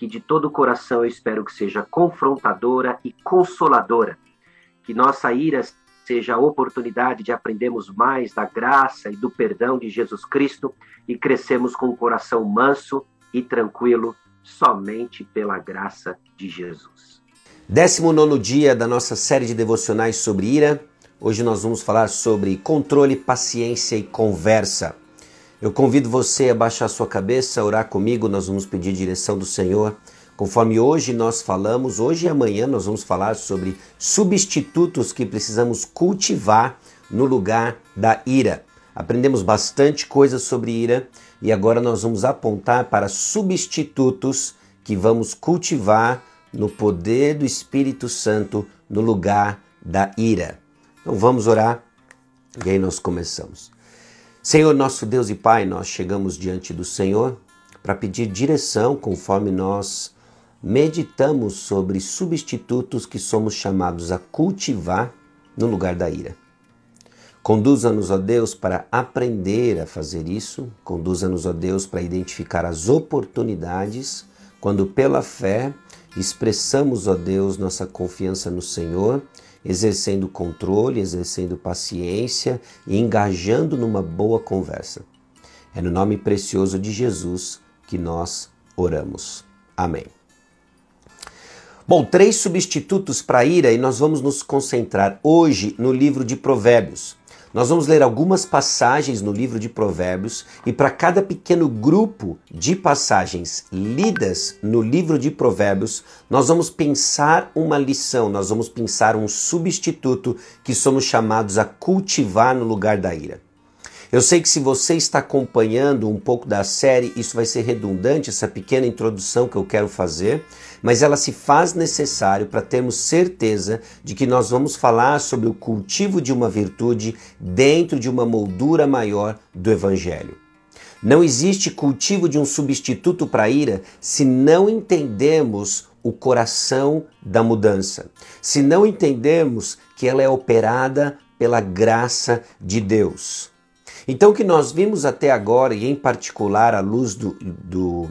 que de todo o coração eu espero que seja confrontadora e consoladora. Que nossa ira seja a oportunidade de aprendermos mais da graça e do perdão de Jesus Cristo e crescemos com o coração manso e tranquilo somente pela graça de Jesus. 19 dia da nossa série de devocionais sobre ira. Hoje nós vamos falar sobre controle, paciência e conversa. Eu convido você a baixar sua cabeça, orar comigo, nós vamos pedir direção do Senhor. Conforme hoje nós falamos, hoje e amanhã nós vamos falar sobre substitutos que precisamos cultivar no lugar da ira. Aprendemos bastante coisa sobre ira e agora nós vamos apontar para substitutos que vamos cultivar no poder do Espírito Santo no lugar da ira. Então vamos orar e aí nós começamos. Senhor, nosso Deus e Pai, nós chegamos diante do Senhor para pedir direção conforme nós meditamos sobre substitutos que somos chamados a cultivar no lugar da ira. Conduza-nos, ó Deus, para aprender a fazer isso, conduza-nos, ó Deus, para identificar as oportunidades quando, pela fé, expressamos, ó Deus, nossa confiança no Senhor exercendo controle, exercendo paciência e engajando numa boa conversa. É no nome precioso de Jesus que nós oramos. Amém. Bom, três substitutos para a ira e nós vamos nos concentrar hoje no livro de Provérbios. Nós vamos ler algumas passagens no livro de Provérbios e para cada pequeno grupo de passagens lidas no livro de Provérbios, nós vamos pensar uma lição, nós vamos pensar um substituto que somos chamados a cultivar no lugar da ira. Eu sei que se você está acompanhando um pouco da série, isso vai ser redundante, essa pequena introdução que eu quero fazer, mas ela se faz necessário para termos certeza de que nós vamos falar sobre o cultivo de uma virtude dentro de uma moldura maior do Evangelho. Não existe cultivo de um substituto para a ira se não entendemos o coração da mudança, se não entendemos que ela é operada pela graça de Deus. Então, o que nós vimos até agora, e em particular à luz do, do,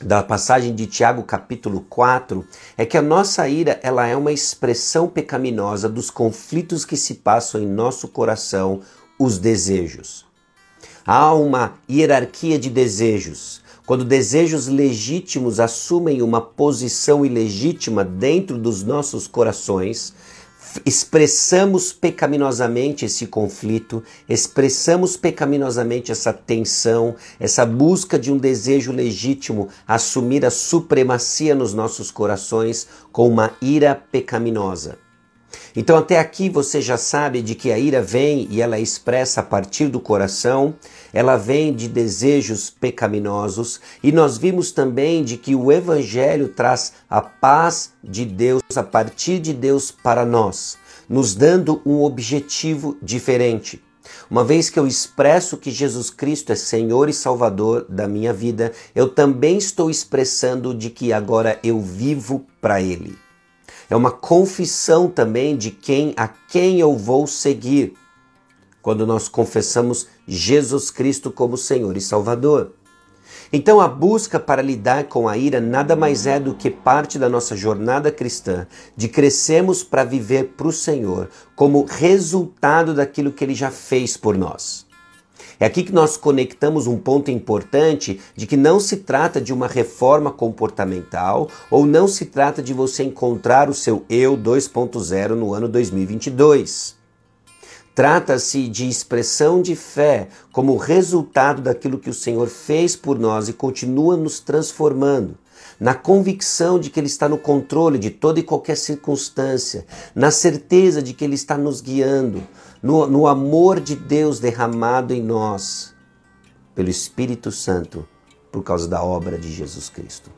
da passagem de Tiago capítulo 4, é que a nossa ira ela é uma expressão pecaminosa dos conflitos que se passam em nosso coração, os desejos. Há uma hierarquia de desejos. Quando desejos legítimos assumem uma posição ilegítima dentro dos nossos corações, expressamos pecaminosamente esse conflito, expressamos pecaminosamente essa tensão, essa busca de um desejo legítimo assumir a supremacia nos nossos corações com uma ira pecaminosa. Então, até aqui você já sabe de que a ira vem e ela é expressa a partir do coração, ela vem de desejos pecaminosos, e nós vimos também de que o Evangelho traz a paz de Deus a partir de Deus para nós, nos dando um objetivo diferente. Uma vez que eu expresso que Jesus Cristo é Senhor e Salvador da minha vida, eu também estou expressando de que agora eu vivo para Ele. É uma confissão também de quem a quem eu vou seguir. Quando nós confessamos Jesus Cristo como Senhor e Salvador. Então, a busca para lidar com a ira nada mais é do que parte da nossa jornada cristã, de crescermos para viver para o Senhor como resultado daquilo que Ele já fez por nós. É aqui que nós conectamos um ponto importante de que não se trata de uma reforma comportamental ou não se trata de você encontrar o seu eu 2.0 no ano 2022. Trata-se de expressão de fé como resultado daquilo que o Senhor fez por nós e continua nos transformando na convicção de que Ele está no controle de toda e qualquer circunstância, na certeza de que Ele está nos guiando, no, no amor de Deus derramado em nós pelo Espírito Santo por causa da obra de Jesus Cristo.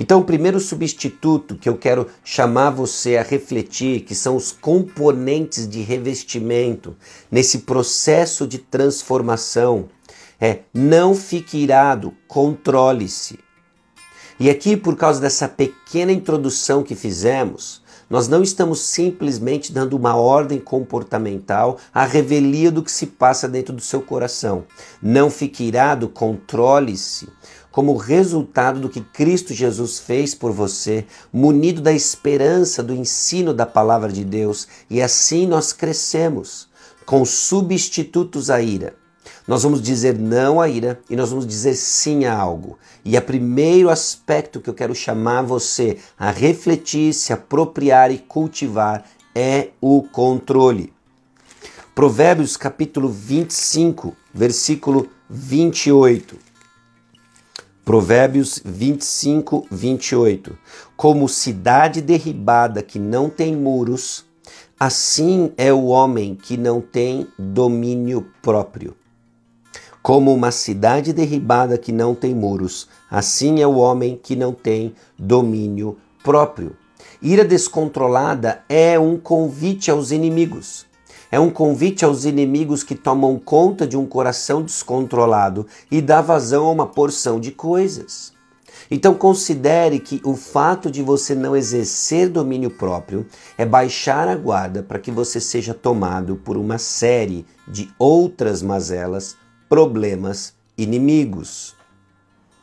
Então, o primeiro substituto que eu quero chamar você a refletir, que são os componentes de revestimento nesse processo de transformação, é não fique irado, controle-se. E aqui, por causa dessa pequena introdução que fizemos, nós não estamos simplesmente dando uma ordem comportamental à revelia do que se passa dentro do seu coração. Não fique irado, controle-se como resultado do que Cristo Jesus fez por você, munido da esperança do ensino da palavra de Deus, e assim nós crescemos com substitutos à ira. Nós vamos dizer não à ira e nós vamos dizer sim a algo. E o primeiro aspecto que eu quero chamar você a refletir, se apropriar e cultivar é o controle. Provérbios capítulo 25, versículo 28. Provérbios 25, 28. Como cidade derribada que não tem muros, assim é o homem que não tem domínio próprio. Como uma cidade derribada que não tem muros, assim é o homem que não tem domínio próprio. Ira descontrolada é um convite aos inimigos. É um convite aos inimigos que tomam conta de um coração descontrolado e dá vazão a uma porção de coisas. Então considere que o fato de você não exercer domínio próprio é baixar a guarda para que você seja tomado por uma série de outras mazelas problemas inimigos.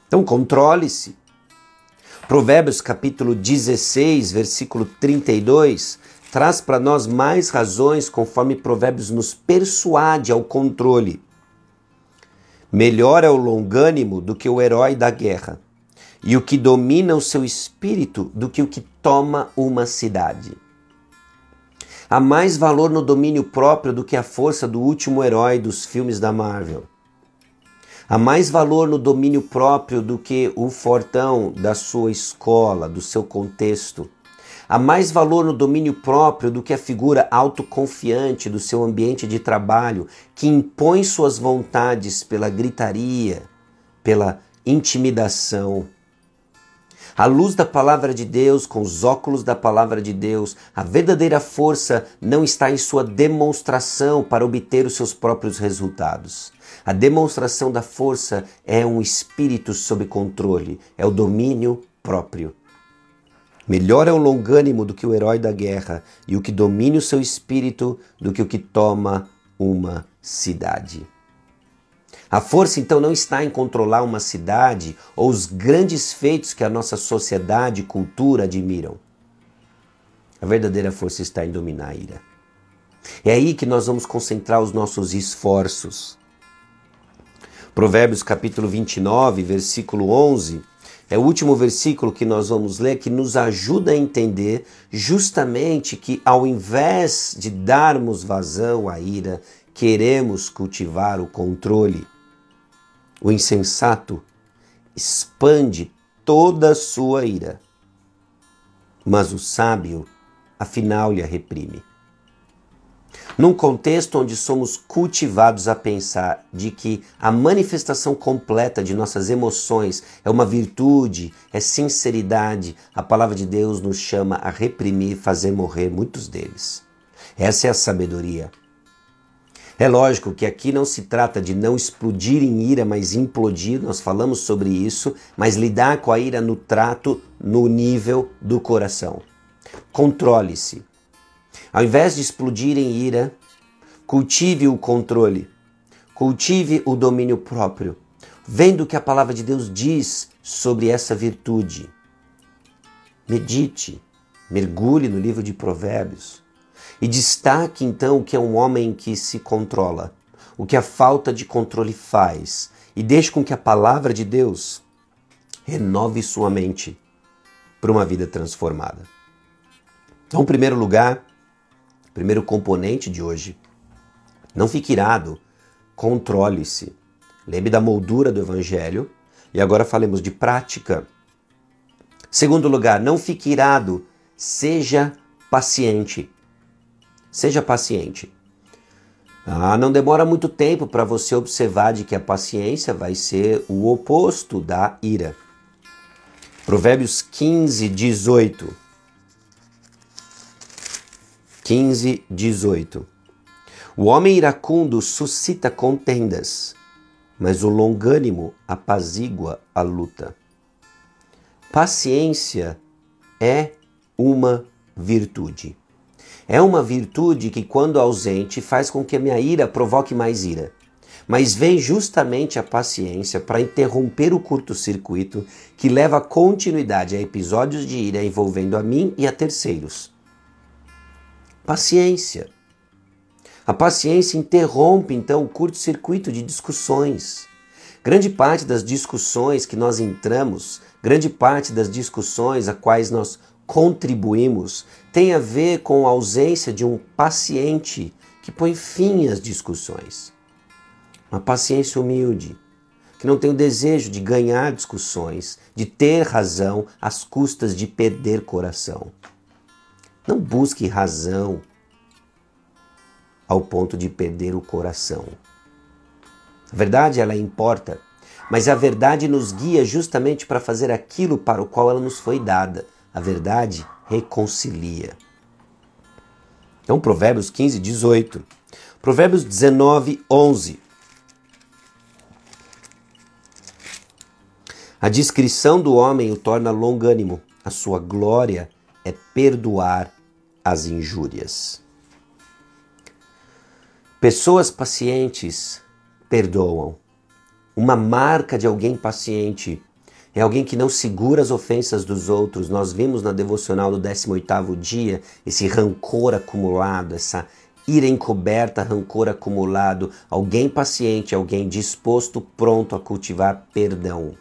Então controle-se. Provérbios capítulo 16, versículo 32, traz para nós mais razões conforme Provérbios nos persuade ao controle. Melhor é o longânimo do que o herói da guerra, e o que domina o seu espírito do que o que toma uma cidade. Há mais valor no domínio próprio do que a força do último herói dos filmes da Marvel. Há mais valor no domínio próprio do que o fortão da sua escola, do seu contexto. Há mais valor no domínio próprio do que a figura autoconfiante do seu ambiente de trabalho, que impõe suas vontades pela gritaria, pela intimidação. A luz da palavra de Deus, com os óculos da palavra de Deus, a verdadeira força não está em sua demonstração para obter os seus próprios resultados. A demonstração da força é um espírito sob controle, é o domínio próprio. Melhor é o longânimo do que o herói da guerra, e o que domine o seu espírito do que o que toma uma cidade. A força então não está em controlar uma cidade ou os grandes feitos que a nossa sociedade e cultura admiram. A verdadeira força está em dominar a ira. É aí que nós vamos concentrar os nossos esforços. Provérbios capítulo 29, versículo 11, é o último versículo que nós vamos ler que nos ajuda a entender justamente que ao invés de darmos vazão à ira, queremos cultivar o controle. O insensato expande toda a sua ira, mas o sábio afinal lhe a reprime. Num contexto onde somos cultivados a pensar de que a manifestação completa de nossas emoções é uma virtude, é sinceridade, a palavra de Deus nos chama a reprimir fazer morrer muitos deles. Essa é a sabedoria. É lógico que aqui não se trata de não explodir em ira, mas implodir, nós falamos sobre isso, mas lidar com a ira no trato, no nível do coração. Controle-se. Ao invés de explodir em ira, cultive o controle, cultive o domínio próprio, vendo o que a palavra de Deus diz sobre essa virtude. Medite, mergulhe no livro de Provérbios e destaque então o que é um homem que se controla, o que a falta de controle faz e deixe com que a palavra de Deus renove sua mente para uma vida transformada. Então, em primeiro lugar, primeiro componente de hoje, não fique irado, controle-se. Lembre da moldura do evangelho e agora falemos de prática. Segundo lugar, não fique irado, seja paciente. Seja paciente. Ah, não demora muito tempo para você observar de que a paciência vai ser o oposto da ira. Provérbios 15, 18. 15, 18. O homem iracundo suscita contendas, mas o longânimo apazigua a luta. Paciência é uma virtude. É uma virtude que, quando ausente, faz com que a minha ira provoque mais ira. Mas vem justamente a paciência para interromper o curto-circuito que leva continuidade a episódios de ira envolvendo a mim e a terceiros. Paciência. A paciência interrompe então o curto-circuito de discussões. Grande parte das discussões que nós entramos, grande parte das discussões a quais nós contribuímos tem a ver com a ausência de um paciente que põe fim às discussões. Uma paciência humilde, que não tem o desejo de ganhar discussões, de ter razão às custas de perder coração. Não busque razão ao ponto de perder o coração. A verdade ela importa, mas a verdade nos guia justamente para fazer aquilo para o qual ela nos foi dada a verdade reconcilia. Então, Provérbios 15, 18. Provérbios 19, 11. A descrição do homem o torna longânimo, a sua glória é perdoar as injúrias. Pessoas pacientes perdoam. Uma marca de alguém paciente é alguém que não segura as ofensas dos outros. Nós vimos na devocional do 18º dia esse rancor acumulado, essa ira encoberta, rancor acumulado, alguém paciente, alguém disposto, pronto a cultivar perdão.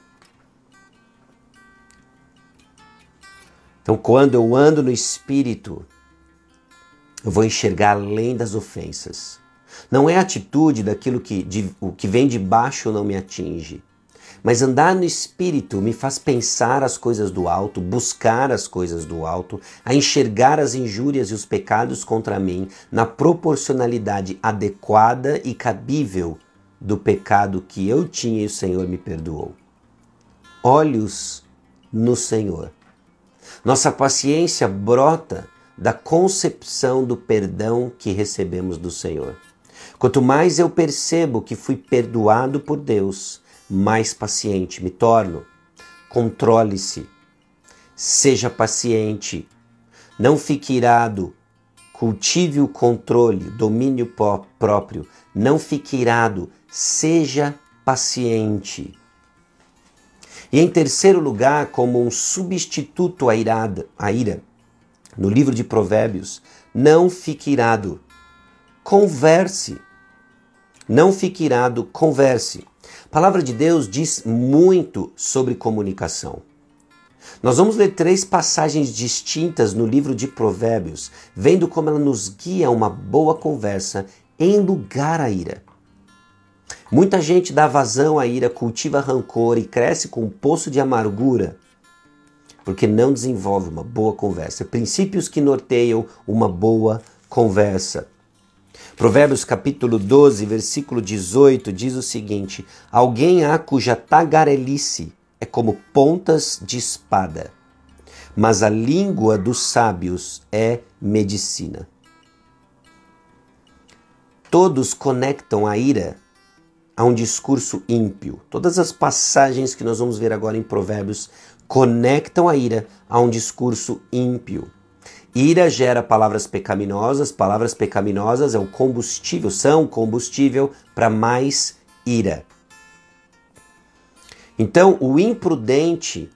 Então, quando eu ando no espírito, eu vou enxergar além das ofensas. Não é a atitude daquilo que de, o que vem de baixo não me atinge. Mas andar no espírito me faz pensar as coisas do alto, buscar as coisas do alto, a enxergar as injúrias e os pecados contra mim na proporcionalidade adequada e cabível do pecado que eu tinha e o Senhor me perdoou. Olhos no Senhor. Nossa paciência brota da concepção do perdão que recebemos do Senhor. Quanto mais eu percebo que fui perdoado por Deus, mais paciente me torno. Controle-se. Seja paciente. Não fique irado. Cultive o controle, domínio próprio. Não fique irado. Seja paciente. E em terceiro lugar, como um substituto à, irada, à ira, no livro de Provérbios, não fique irado. Converse. Não fique irado, converse. A palavra de Deus diz muito sobre comunicação. Nós vamos ler três passagens distintas no livro de Provérbios, vendo como ela nos guia a uma boa conversa em lugar à ira. Muita gente dá vazão à ira, cultiva rancor e cresce com um poço de amargura, porque não desenvolve uma boa conversa. Princípios que norteiam uma boa conversa. Provérbios capítulo 12, versículo 18 diz o seguinte: Alguém há cuja tagarelice é como pontas de espada, mas a língua dos sábios é medicina. Todos conectam a ira a um discurso ímpio. Todas as passagens que nós vamos ver agora em Provérbios conectam a ira a um discurso ímpio. Ira gera palavras pecaminosas, palavras pecaminosas é o combustível, são combustível para mais ira. Então, o imprudente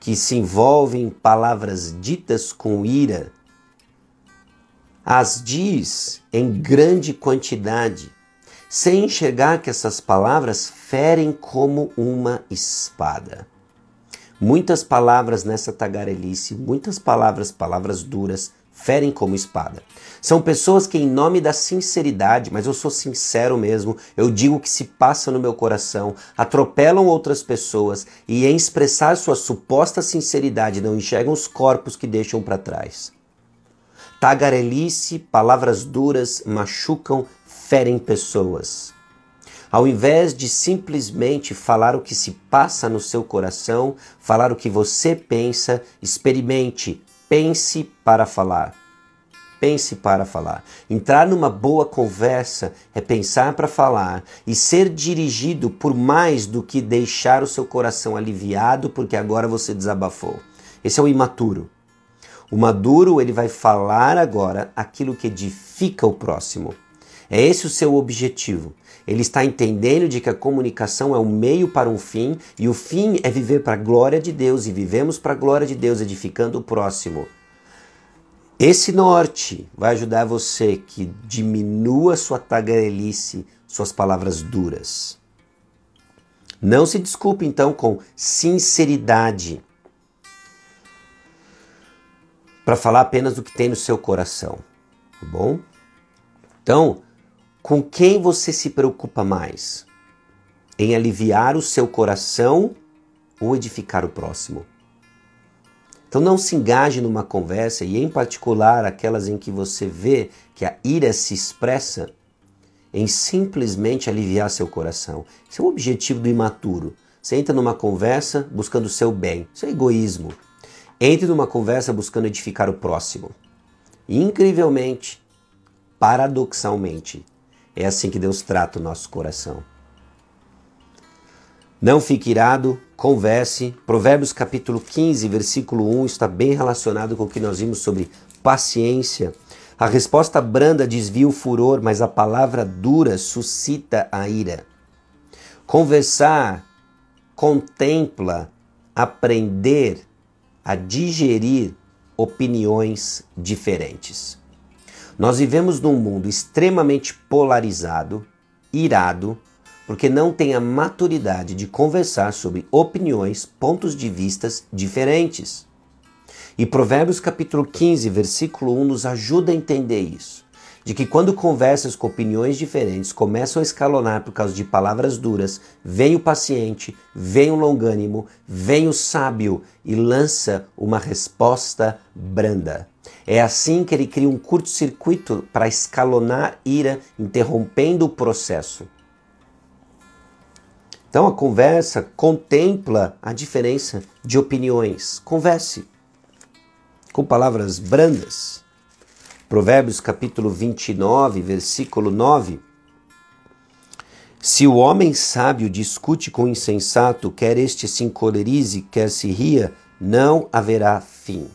que se envolve em palavras ditas com ira, as diz em grande quantidade, sem enxergar que essas palavras ferem como uma espada. Muitas palavras nessa tagarelice, muitas palavras, palavras duras, ferem como espada. São pessoas que, em nome da sinceridade, mas eu sou sincero mesmo, eu digo o que se passa no meu coração, atropelam outras pessoas e, em expressar sua suposta sinceridade, não enxergam os corpos que deixam para trás. Tagarelice, palavras duras, machucam, ferem pessoas. Ao invés de simplesmente falar o que se passa no seu coração, falar o que você pensa, experimente, pense para falar. Pense para falar. Entrar numa boa conversa é pensar para falar e ser dirigido por mais do que deixar o seu coração aliviado porque agora você desabafou. Esse é o imaturo. O maduro, ele vai falar agora aquilo que edifica o próximo. É esse o seu objetivo. Ele está entendendo de que a comunicação é um meio para um fim e o fim é viver para a glória de Deus e vivemos para a glória de Deus, edificando o próximo. Esse norte vai ajudar você que diminua sua tagarelice, suas palavras duras. Não se desculpe então com sinceridade para falar apenas do que tem no seu coração, tá bom? Então, com quem você se preocupa mais? Em aliviar o seu coração ou edificar o próximo? Então não se engaje numa conversa e em particular aquelas em que você vê que a ira se expressa em simplesmente aliviar seu coração. Esse é o objetivo do imaturo. Você entra numa conversa buscando o seu bem. Isso é egoísmo. Entre numa conversa buscando edificar o próximo. Incrivelmente, paradoxalmente, é assim que Deus trata o nosso coração. Não fique irado, converse. Provérbios capítulo 15, versículo 1 está bem relacionado com o que nós vimos sobre paciência. A resposta branda desvia o furor, mas a palavra dura suscita a ira. Conversar contempla aprender a digerir opiniões diferentes. Nós vivemos num mundo extremamente polarizado, irado, porque não tem a maturidade de conversar sobre opiniões, pontos de vistas diferentes. E Provérbios capítulo 15, versículo 1 nos ajuda a entender isso. De que quando conversas com opiniões diferentes começam a escalonar por causa de palavras duras, vem o paciente, vem o longânimo, vem o sábio e lança uma resposta branda. É assim que ele cria um curto-circuito para escalonar ira, interrompendo o processo. Então a conversa contempla a diferença de opiniões. Converse com palavras brandas. Provérbios capítulo 29, versículo 9. Se o homem sábio discute com o insensato, quer este se encolerize, quer se ria, não haverá fim.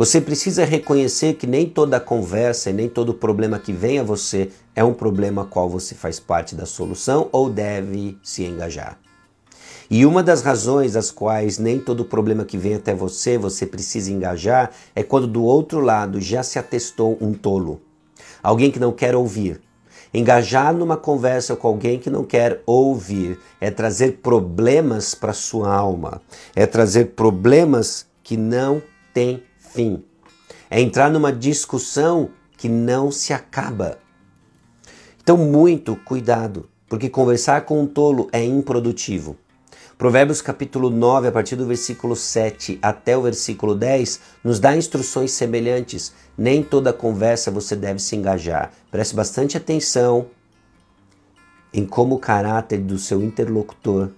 Você precisa reconhecer que nem toda conversa e nem todo problema que vem a você é um problema qual você faz parte da solução ou deve se engajar. E uma das razões das quais nem todo problema que vem até você você precisa engajar é quando do outro lado já se atestou um tolo, alguém que não quer ouvir. Engajar numa conversa com alguém que não quer ouvir é trazer problemas para sua alma, é trazer problemas que não têm fim. É entrar numa discussão que não se acaba. Então, muito cuidado, porque conversar com um tolo é improdutivo. Provérbios capítulo 9, a partir do versículo 7 até o versículo 10, nos dá instruções semelhantes. Nem toda conversa você deve se engajar. Preste bastante atenção em como o caráter do seu interlocutor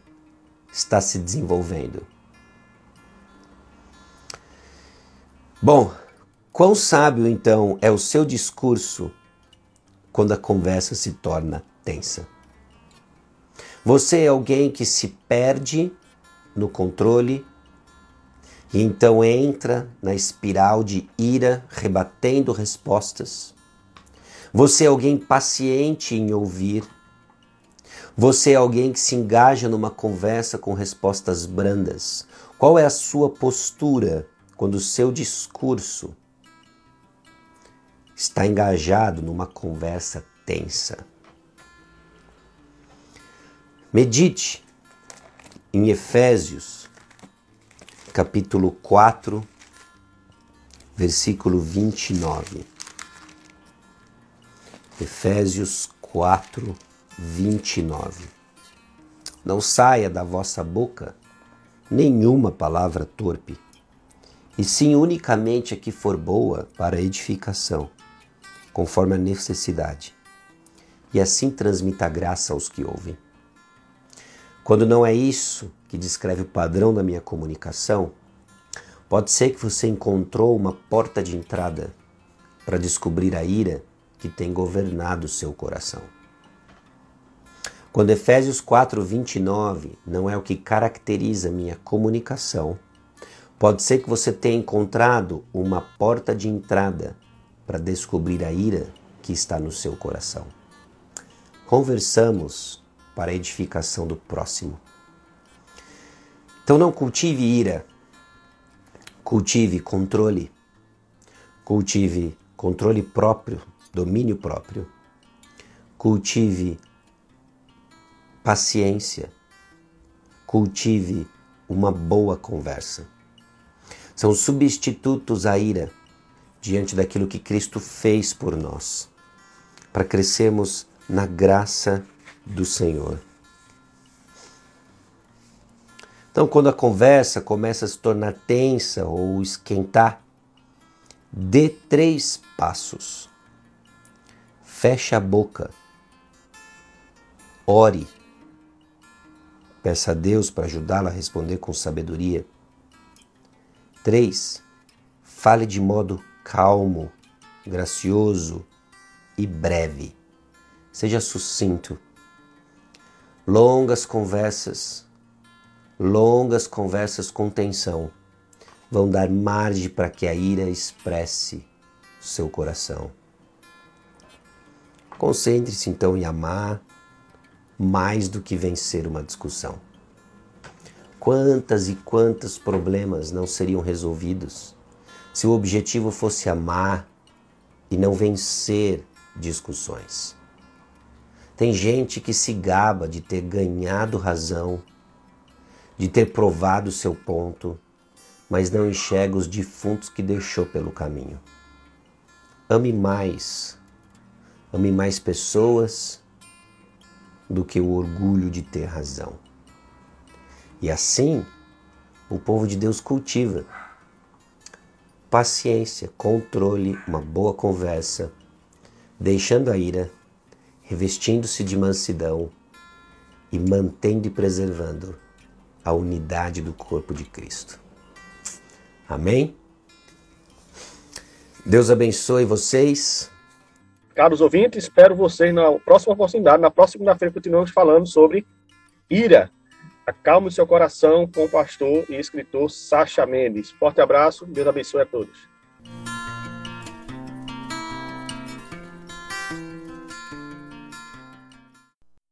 está se desenvolvendo. Bom, quão sábio então é o seu discurso quando a conversa se torna tensa? Você é alguém que se perde no controle e então entra na espiral de ira, rebatendo respostas. Você é alguém paciente em ouvir. Você é alguém que se engaja numa conversa com respostas brandas. Qual é a sua postura quando o seu discurso está engajado numa conversa tensa. Medite em Efésios, capítulo 4, versículo 29. Efésios 4, 29. Não saia da vossa boca nenhuma palavra torpe, e sim unicamente a que for boa para edificação, conforme a necessidade, e assim transmita graça aos que ouvem. Quando não é isso que descreve o padrão da minha comunicação, pode ser que você encontrou uma porta de entrada para descobrir a ira que tem governado seu coração. Quando Efésios 4, 29 não é o que caracteriza minha comunicação, pode ser que você tenha encontrado uma porta de entrada para descobrir a ira que está no seu coração. Conversamos para a edificação do próximo. Então não cultive ira, cultive controle, cultive controle próprio domínio próprio. Cultive paciência. Cultive uma boa conversa. São substitutos à ira diante daquilo que Cristo fez por nós, para crescermos na graça do Senhor. Então, quando a conversa começa a se tornar tensa ou esquentar, dê três passos. Feche a boca. Ore. Peça a Deus para ajudá-la a responder com sabedoria. 3. Fale de modo calmo, gracioso e breve. Seja sucinto. Longas conversas, longas conversas com tensão vão dar margem para que a ira expresse seu coração. Concentre-se então em amar mais do que vencer uma discussão. Quantas e quantos problemas não seriam resolvidos se o objetivo fosse amar e não vencer discussões? Tem gente que se gaba de ter ganhado razão, de ter provado seu ponto, mas não enxerga os defuntos que deixou pelo caminho. Ame mais Ame mais pessoas do que o orgulho de ter razão. E assim, o povo de Deus cultiva paciência, controle, uma boa conversa, deixando a ira, revestindo-se de mansidão e mantendo e preservando a unidade do corpo de Cristo. Amém? Deus abençoe vocês. Caros ouvintes, espero vocês na próxima oportunidade. Na próxima segunda-feira continuamos falando sobre ira. Acalme o seu coração com o pastor e escritor Sacha Mendes. Forte abraço, Deus abençoe a todos.